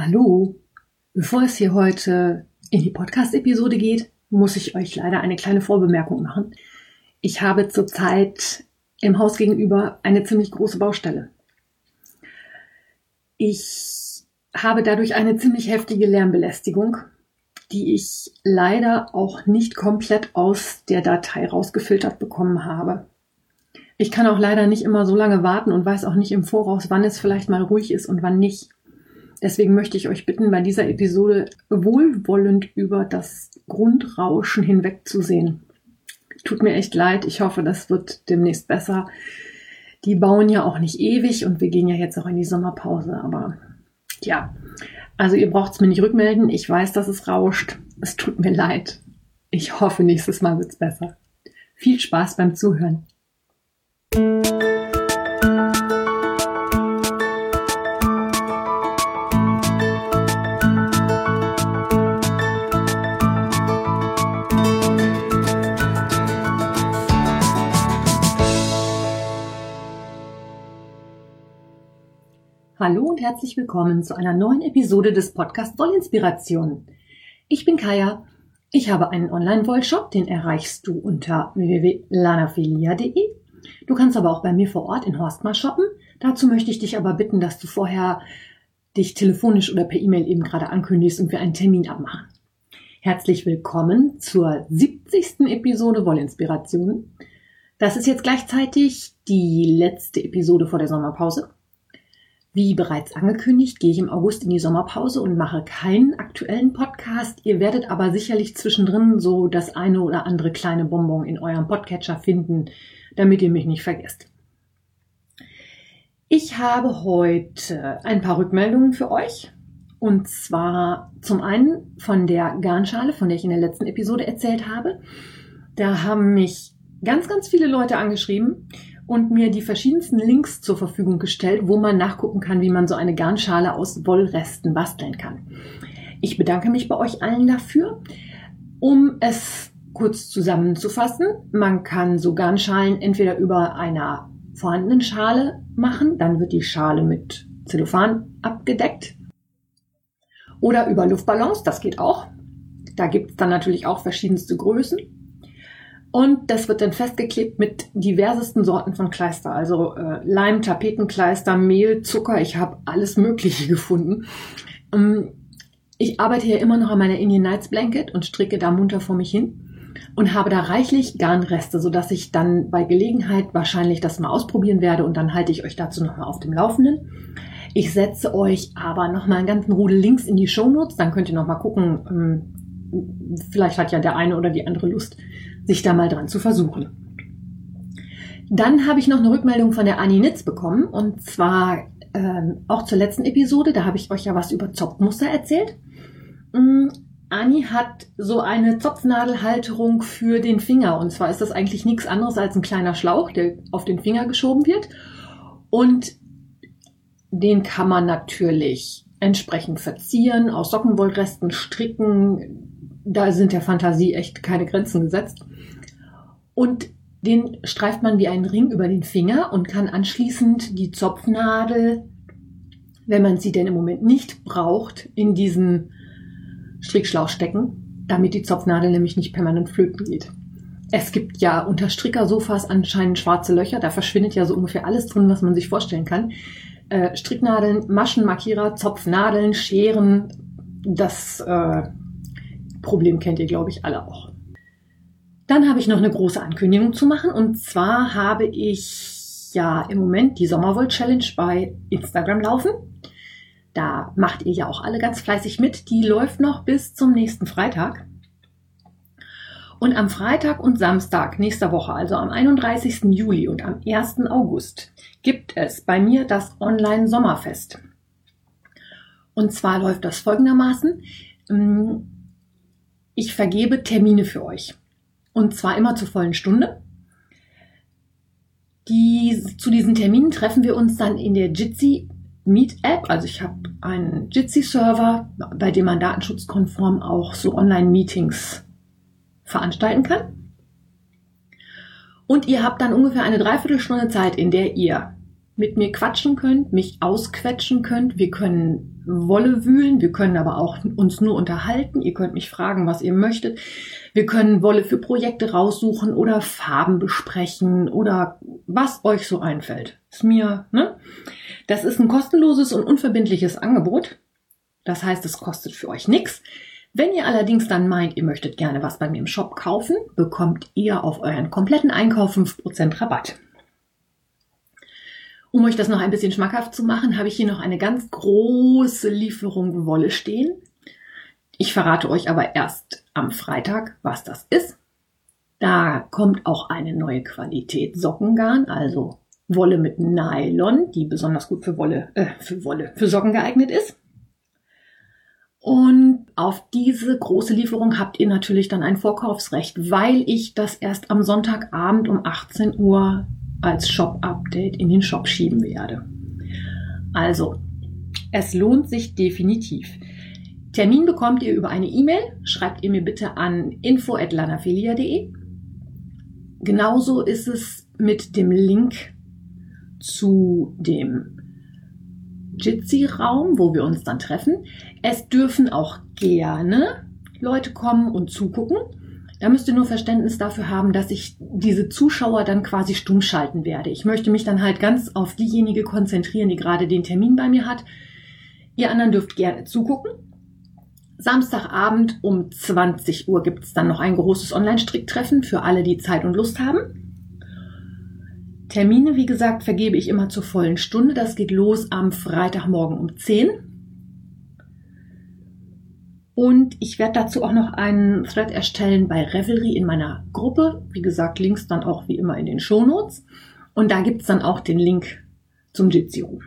Hallo. Bevor es hier heute in die Podcast-Episode geht, muss ich euch leider eine kleine Vorbemerkung machen. Ich habe zurzeit im Haus gegenüber eine ziemlich große Baustelle. Ich habe dadurch eine ziemlich heftige Lärmbelästigung, die ich leider auch nicht komplett aus der Datei rausgefiltert bekommen habe. Ich kann auch leider nicht immer so lange warten und weiß auch nicht im Voraus, wann es vielleicht mal ruhig ist und wann nicht. Deswegen möchte ich euch bitten, bei dieser Episode wohlwollend über das Grundrauschen hinwegzusehen. Tut mir echt leid. Ich hoffe, das wird demnächst besser. Die bauen ja auch nicht ewig und wir gehen ja jetzt auch in die Sommerpause. Aber ja, also ihr braucht es mir nicht rückmelden. Ich weiß, dass es rauscht. Es tut mir leid. Ich hoffe, nächstes Mal wird es besser. Viel Spaß beim Zuhören. Hallo und herzlich willkommen zu einer neuen Episode des Podcasts Wollinspiration. Ich bin Kaya. Ich habe einen Online-Wollshop, den erreichst du unter www.lanafilia.de. Du kannst aber auch bei mir vor Ort in Horstmar shoppen. Dazu möchte ich dich aber bitten, dass du vorher dich telefonisch oder per E-Mail eben gerade ankündigst und wir einen Termin abmachen. Herzlich willkommen zur 70. Episode Wollinspiration. Das ist jetzt gleichzeitig die letzte Episode vor der Sommerpause. Wie bereits angekündigt, gehe ich im August in die Sommerpause und mache keinen aktuellen Podcast. Ihr werdet aber sicherlich zwischendrin so das eine oder andere kleine Bonbon in eurem Podcatcher finden, damit ihr mich nicht vergesst. Ich habe heute ein paar Rückmeldungen für euch. Und zwar zum einen von der Garnschale, von der ich in der letzten Episode erzählt habe. Da haben mich ganz, ganz viele Leute angeschrieben und mir die verschiedensten Links zur Verfügung gestellt, wo man nachgucken kann, wie man so eine Garnschale aus Wollresten basteln kann. Ich bedanke mich bei euch allen dafür. Um es kurz zusammenzufassen, man kann so Garnschalen entweder über einer vorhandenen Schale machen, dann wird die Schale mit Zellophan abgedeckt. Oder über Luftballons, das geht auch. Da gibt es dann natürlich auch verschiedenste Größen. Und das wird dann festgeklebt mit diversesten Sorten von Kleister, also äh, Leim, Tapetenkleister, Mehl, Zucker. Ich habe alles Mögliche gefunden. Ähm, ich arbeite hier immer noch an meiner Indian Nights Blanket und stricke da munter vor mich hin und habe da reichlich Garnreste, sodass ich dann bei Gelegenheit wahrscheinlich das mal ausprobieren werde und dann halte ich euch dazu nochmal auf dem Laufenden. Ich setze euch aber nochmal einen ganzen Rudel Links in die Show Notes, dann könnt ihr nochmal gucken, ähm, vielleicht hat ja der eine oder die andere Lust, sich da mal dran zu versuchen. Dann habe ich noch eine Rückmeldung von der Annie Nitz bekommen und zwar ähm, auch zur letzten Episode, da habe ich euch ja was über Zopfmuster erzählt. Ähm, Anni hat so eine Zopfnadelhalterung für den Finger und zwar ist das eigentlich nichts anderes als ein kleiner Schlauch, der auf den Finger geschoben wird und den kann man natürlich entsprechend verzieren, aus Sockenwollresten stricken. Da sind der Fantasie echt keine Grenzen gesetzt. Und den streift man wie einen Ring über den Finger und kann anschließend die Zopfnadel, wenn man sie denn im Moment nicht braucht, in diesen Strickschlauch stecken, damit die Zopfnadel nämlich nicht permanent flöten geht. Es gibt ja unter Strickersofas anscheinend schwarze Löcher, da verschwindet ja so ungefähr alles drin, was man sich vorstellen kann. Äh, Stricknadeln, Maschenmarkierer, Zopfnadeln, Scheren, das äh, Problem kennt ihr, glaube ich, alle auch. Dann habe ich noch eine große Ankündigung zu machen. Und zwar habe ich ja im Moment die Sommerwoll Challenge bei Instagram laufen. Da macht ihr ja auch alle ganz fleißig mit. Die läuft noch bis zum nächsten Freitag. Und am Freitag und Samstag nächster Woche, also am 31. Juli und am 1. August, gibt es bei mir das Online-Sommerfest. Und zwar läuft das folgendermaßen. Ich vergebe Termine für euch. Und zwar immer zur vollen Stunde. Die, zu diesen Terminen treffen wir uns dann in der Jitsi Meet App. Also ich habe einen Jitsi Server, bei dem man datenschutzkonform auch so Online-Meetings veranstalten kann. Und ihr habt dann ungefähr eine Dreiviertelstunde Zeit, in der ihr mit mir quatschen könnt, mich ausquetschen könnt. Wir können Wolle wühlen, wir können aber auch uns nur unterhalten. Ihr könnt mich fragen, was ihr möchtet. Wir können Wolle für Projekte raussuchen oder Farben besprechen oder was euch so einfällt. Ist mir, ne? Das ist ein kostenloses und unverbindliches Angebot. Das heißt, es kostet für euch nichts. Wenn ihr allerdings dann meint, ihr möchtet gerne was bei mir im Shop kaufen, bekommt ihr auf euren kompletten Einkauf 5% Rabatt. Um euch das noch ein bisschen schmackhaft zu machen, habe ich hier noch eine ganz große Lieferung Wolle stehen. Ich verrate euch aber erst am Freitag, was das ist. Da kommt auch eine neue Qualität Sockengarn, also Wolle mit Nylon, die besonders gut für Wolle, äh, für Wolle, für Socken geeignet ist. Und auf diese große Lieferung habt ihr natürlich dann ein Vorkaufsrecht, weil ich das erst am Sonntagabend um 18 Uhr als Shop-Update in den Shop schieben werde. Also, es lohnt sich definitiv. Termin bekommt ihr über eine E-Mail. Schreibt ihr mir bitte an info.lanafilia.de. Genauso ist es mit dem Link zu dem Jitsi-Raum, wo wir uns dann treffen. Es dürfen auch gerne Leute kommen und zugucken. Da müsst ihr nur Verständnis dafür haben, dass ich diese Zuschauer dann quasi stumm schalten werde. Ich möchte mich dann halt ganz auf diejenige konzentrieren, die gerade den Termin bei mir hat. Ihr anderen dürft gerne zugucken. Samstagabend um 20 Uhr gibt es dann noch ein großes Online-Stricktreffen für alle, die Zeit und Lust haben. Termine, wie gesagt, vergebe ich immer zur vollen Stunde. Das geht los am Freitagmorgen um 10. Und ich werde dazu auch noch einen Thread erstellen bei Revelry in meiner Gruppe. Wie gesagt, Links dann auch wie immer in den Shownotes. Und da gibt es dann auch den Link zum Jitsi Room.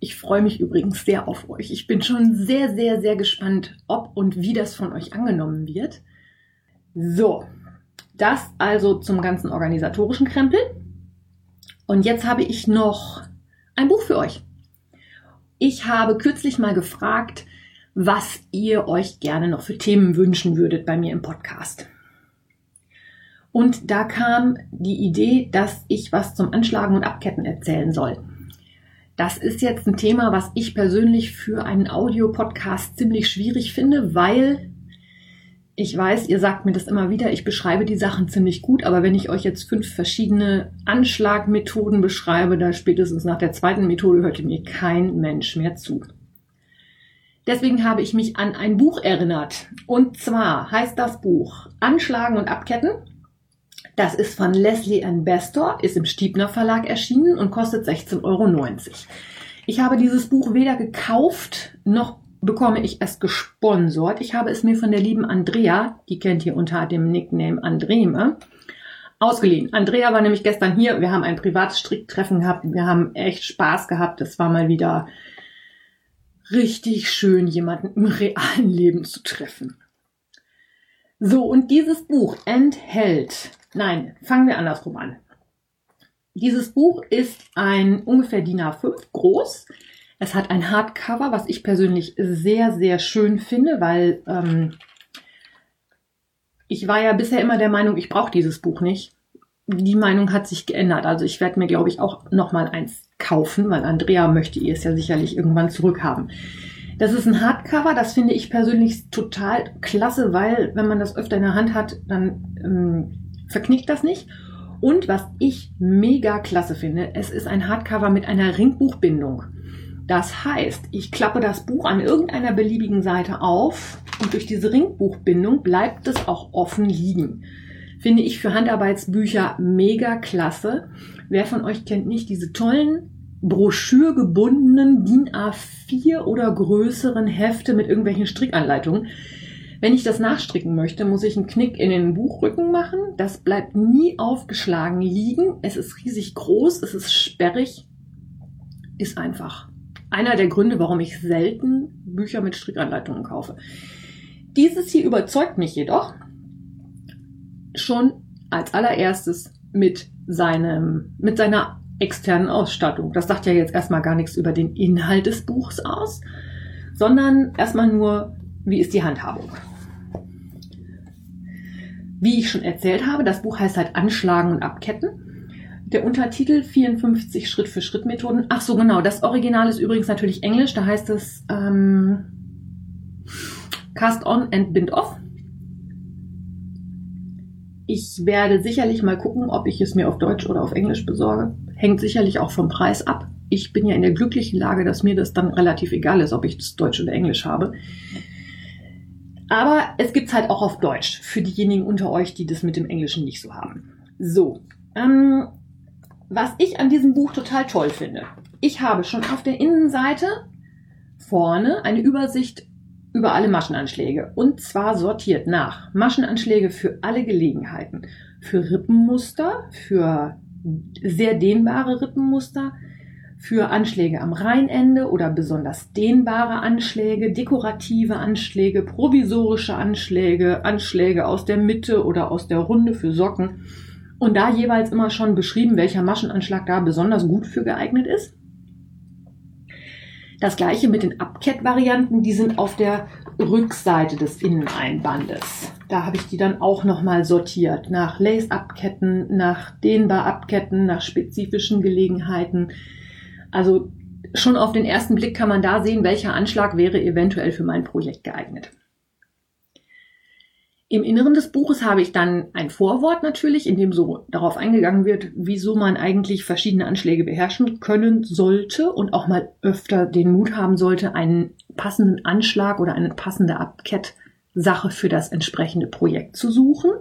Ich freue mich übrigens sehr auf euch. Ich bin schon sehr, sehr, sehr gespannt, ob und wie das von euch angenommen wird. So, das also zum ganzen organisatorischen Krempel. Und jetzt habe ich noch ein Buch für euch. Ich habe kürzlich mal gefragt, was ihr euch gerne noch für Themen wünschen würdet bei mir im Podcast. Und da kam die Idee, dass ich was zum Anschlagen und Abketten erzählen soll. Das ist jetzt ein Thema, was ich persönlich für einen Audiopodcast ziemlich schwierig finde, weil ich weiß, ihr sagt mir das immer wieder, ich beschreibe die Sachen ziemlich gut, aber wenn ich euch jetzt fünf verschiedene Anschlagmethoden beschreibe, da spätestens nach der zweiten Methode hört mir kein Mensch mehr zu. Deswegen habe ich mich an ein Buch erinnert. Und zwar heißt das Buch Anschlagen und Abketten. Das ist von Leslie Ann Bestor, ist im Stiebner Verlag erschienen und kostet 16,90 Euro. Ich habe dieses Buch weder gekauft noch bekomme ich es gesponsert. Ich habe es mir von der lieben Andrea, die kennt ihr unter dem Nickname Andreme, ausgeliehen. Andrea war nämlich gestern hier. Wir haben ein privates Stricktreffen gehabt. Wir haben echt Spaß gehabt. Es war mal wieder richtig schön, jemanden im realen Leben zu treffen. So, und dieses Buch enthält, nein, fangen wir andersrum an. Dieses Buch ist ein ungefähr DIN A5 groß. Es hat ein Hardcover, was ich persönlich sehr, sehr schön finde, weil ähm, ich war ja bisher immer der Meinung, ich brauche dieses Buch nicht. Die Meinung hat sich geändert. Also ich werde mir, glaube ich, auch noch mal eins kaufen, weil Andrea möchte ihr es ja sicherlich irgendwann zurückhaben. Das ist ein Hardcover, das finde ich persönlich total klasse, weil wenn man das öfter in der Hand hat, dann ähm, verknickt das nicht. Und was ich mega klasse finde, es ist ein Hardcover mit einer Ringbuchbindung. Das heißt, ich klappe das Buch an irgendeiner beliebigen Seite auf und durch diese Ringbuchbindung bleibt es auch offen liegen. Finde ich für Handarbeitsbücher mega klasse. Wer von euch kennt nicht diese tollen broschürgebundenen DIN A4 oder größeren Hefte mit irgendwelchen Strickanleitungen? Wenn ich das nachstricken möchte, muss ich einen Knick in den Buchrücken machen. Das bleibt nie aufgeschlagen liegen. Es ist riesig groß, es ist sperrig, ist einfach einer der Gründe, warum ich selten Bücher mit Strickanleitungen kaufe. Dieses hier überzeugt mich jedoch schon als allererstes mit seinem, mit seiner externen Ausstattung. Das sagt ja jetzt erstmal gar nichts über den Inhalt des Buchs aus, sondern erstmal nur, wie ist die Handhabung. Wie ich schon erzählt habe, das Buch heißt halt Anschlagen und Abketten. Der Untertitel 54 Schritt-für-Schritt-Methoden. Ach so, genau. Das Original ist übrigens natürlich Englisch. Da heißt es ähm, Cast on and Bind off. Ich werde sicherlich mal gucken, ob ich es mir auf Deutsch oder auf Englisch besorge. Hängt sicherlich auch vom Preis ab. Ich bin ja in der glücklichen Lage, dass mir das dann relativ egal ist, ob ich das Deutsch oder Englisch habe. Aber es gibt's halt auch auf Deutsch für diejenigen unter euch, die das mit dem Englischen nicht so haben. So, ähm, was ich an diesem Buch total toll finde. Ich habe schon auf der Innenseite vorne eine Übersicht über alle Maschenanschläge. Und zwar sortiert nach Maschenanschläge für alle Gelegenheiten. Für Rippenmuster, für sehr dehnbare Rippenmuster, für Anschläge am Rheinende oder besonders dehnbare Anschläge, dekorative Anschläge, provisorische Anschläge, Anschläge aus der Mitte oder aus der Runde für Socken. Und da jeweils immer schon beschrieben, welcher Maschenanschlag da besonders gut für geeignet ist. Das gleiche mit den Upcat-Varianten, die sind auf der Rückseite des Inneneinbandes. Da habe ich die dann auch nochmal sortiert nach Lace-Abketten, nach Dehnbar-Abketten, nach spezifischen Gelegenheiten. Also schon auf den ersten Blick kann man da sehen, welcher Anschlag wäre eventuell für mein Projekt geeignet. Im Inneren des Buches habe ich dann ein Vorwort natürlich, in dem so darauf eingegangen wird, wieso man eigentlich verschiedene Anschläge beherrschen können sollte und auch mal öfter den Mut haben sollte, einen passenden Anschlag oder eine passende Abkett-Sache für das entsprechende Projekt zu suchen.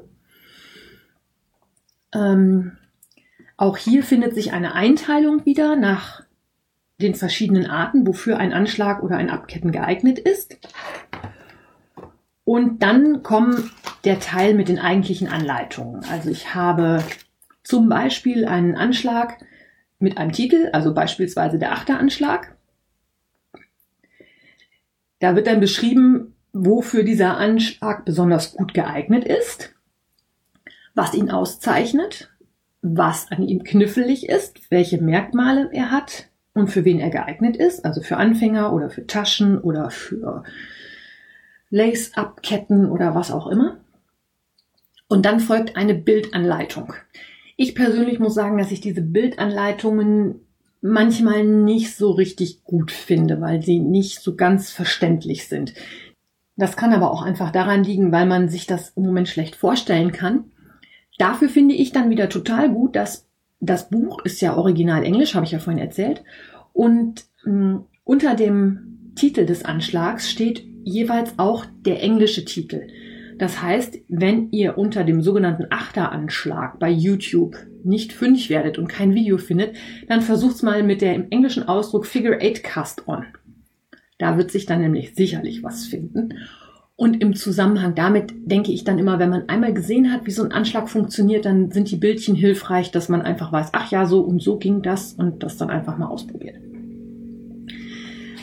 Ähm, auch hier findet sich eine Einteilung wieder nach den verschiedenen Arten, wofür ein Anschlag oder ein Abketten geeignet ist. Und dann kommt der Teil mit den eigentlichen Anleitungen. Also ich habe zum Beispiel einen Anschlag mit einem Titel, also beispielsweise der Achteranschlag. Da wird dann beschrieben, wofür dieser Anschlag besonders gut geeignet ist, was ihn auszeichnet, was an ihm knifflig ist, welche Merkmale er hat und für wen er geeignet ist, also für Anfänger oder für Taschen oder für Lace-Up-Ketten oder was auch immer. Und dann folgt eine Bildanleitung. Ich persönlich muss sagen, dass ich diese Bildanleitungen manchmal nicht so richtig gut finde, weil sie nicht so ganz verständlich sind. Das kann aber auch einfach daran liegen, weil man sich das im Moment schlecht vorstellen kann. Dafür finde ich dann wieder total gut, dass das Buch ist ja original Englisch, habe ich ja vorhin erzählt. Und mh, hm, unter dem Titel des Anschlags steht jeweils auch der englische Titel. Das heißt, wenn ihr unter dem sogenannten Achteranschlag bei YouTube nicht fündig werdet und kein Video findet, dann versucht's mal mit der im englischen Ausdruck Figure 8 Cast On. Da wird sich dann nämlich sicherlich was finden. Und im Zusammenhang damit denke ich dann immer, wenn man einmal gesehen hat, wie so ein Anschlag funktioniert, dann sind die Bildchen hilfreich, dass man einfach weiß, ach ja, so und so ging das und das dann einfach mal ausprobiert.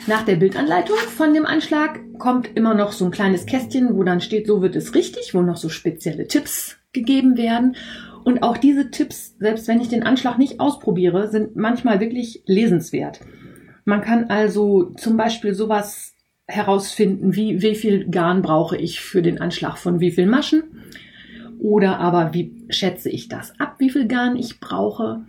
Nach der Bildanleitung von dem Anschlag kommt immer noch so ein kleines Kästchen, wo dann steht, so wird es richtig, wo noch so spezielle Tipps gegeben werden. Und auch diese Tipps, selbst wenn ich den Anschlag nicht ausprobiere, sind manchmal wirklich lesenswert. Man kann also zum Beispiel sowas herausfinden, wie, wie viel Garn brauche ich für den Anschlag von wie viel Maschen. Oder aber wie schätze ich das ab, wie viel Garn ich brauche.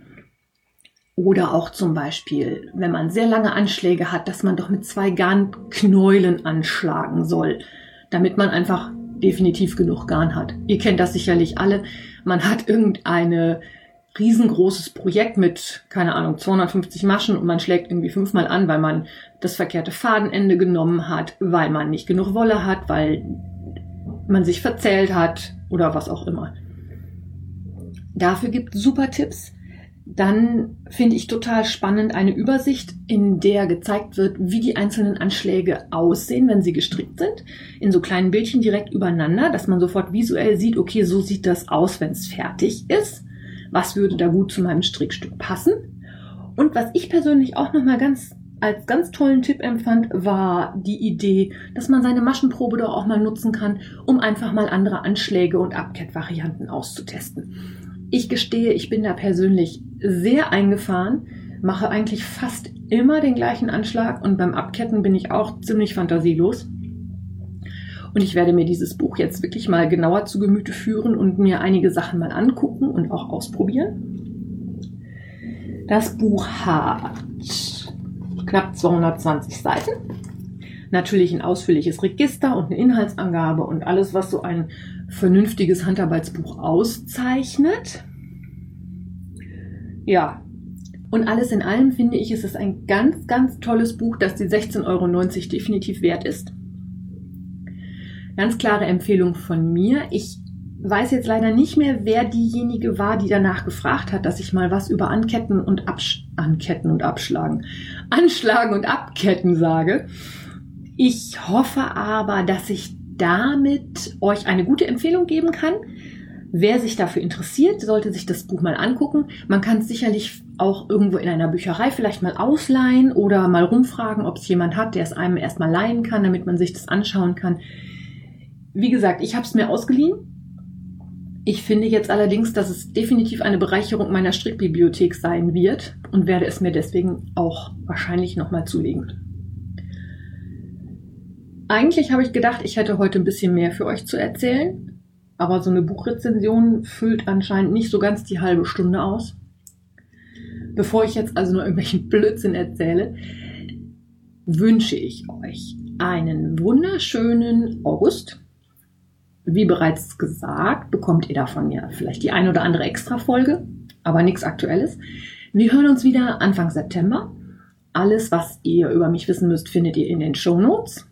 Oder auch zum Beispiel, wenn man sehr lange Anschläge hat, dass man doch mit zwei Garnknäulen anschlagen soll, damit man einfach definitiv genug Garn hat. Ihr kennt das sicherlich alle. Man hat irgendeine riesengroßes Projekt mit, keine Ahnung, 250 Maschen und man schlägt irgendwie fünfmal an, weil man das verkehrte Fadenende genommen hat, weil man nicht genug Wolle hat, weil man sich verzählt hat oder was auch immer. Dafür gibt super Tipps. Dann finde ich total spannend eine Übersicht, in der gezeigt wird, wie die einzelnen Anschläge aussehen, wenn sie gestrickt sind, in so kleinen Bildchen direkt übereinander, dass man sofort visuell sieht, okay, so sieht das aus, wenn es fertig ist. Was würde da gut zu meinem Strickstück passen? Und was ich persönlich auch nochmal ganz als ganz tollen Tipp empfand, war die Idee, dass man seine Maschenprobe doch auch mal nutzen kann, um einfach mal andere Anschläge und Abkett-Varianten auszutesten. Ich gestehe, ich bin da persönlich sehr eingefahren, mache eigentlich fast immer den gleichen Anschlag und beim Abketten bin ich auch ziemlich fantasielos. Und ich werde mir dieses Buch jetzt wirklich mal genauer zu Gemüte führen und mir einige Sachen mal angucken und auch ausprobieren. Das Buch hat knapp 220 Seiten. Natürlich ein ausführliches Register und eine Inhaltsangabe und alles, was so ein vernünftiges Handarbeitsbuch auszeichnet. Ja, und alles in allem finde ich, ist es ein ganz, ganz tolles Buch, das die 16,90 Euro definitiv wert ist. Ganz klare Empfehlung von mir. Ich weiß jetzt leider nicht mehr, wer diejenige war, die danach gefragt hat, dass ich mal was über Anketten und Absch Anketten und Abschlagen, Anschlagen und Abketten sage. Ich hoffe aber, dass ich damit euch eine gute Empfehlung geben kann. Wer sich dafür interessiert, sollte sich das Buch mal angucken. Man kann es sicherlich auch irgendwo in einer Bücherei vielleicht mal ausleihen oder mal rumfragen, ob es jemand hat, der es einem erstmal leihen kann, damit man sich das anschauen kann. Wie gesagt, ich habe es mir ausgeliehen. Ich finde jetzt allerdings, dass es definitiv eine Bereicherung meiner Strickbibliothek sein wird und werde es mir deswegen auch wahrscheinlich nochmal zulegen. Eigentlich habe ich gedacht, ich hätte heute ein bisschen mehr für euch zu erzählen, aber so eine Buchrezension füllt anscheinend nicht so ganz die halbe Stunde aus. Bevor ich jetzt also nur irgendwelchen Blödsinn erzähle, wünsche ich euch einen wunderschönen August. Wie bereits gesagt, bekommt ihr davon ja vielleicht die ein oder andere Extra-Folge, aber nichts Aktuelles. Wir hören uns wieder Anfang September. Alles, was ihr über mich wissen müsst, findet ihr in den Show Notes.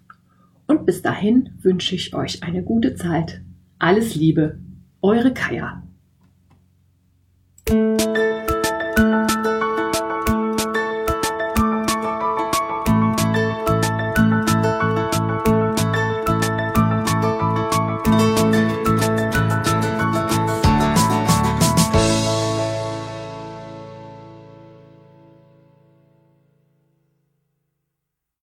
Und bis dahin wünsche ich euch eine gute Zeit. Alles Liebe, eure Kaya.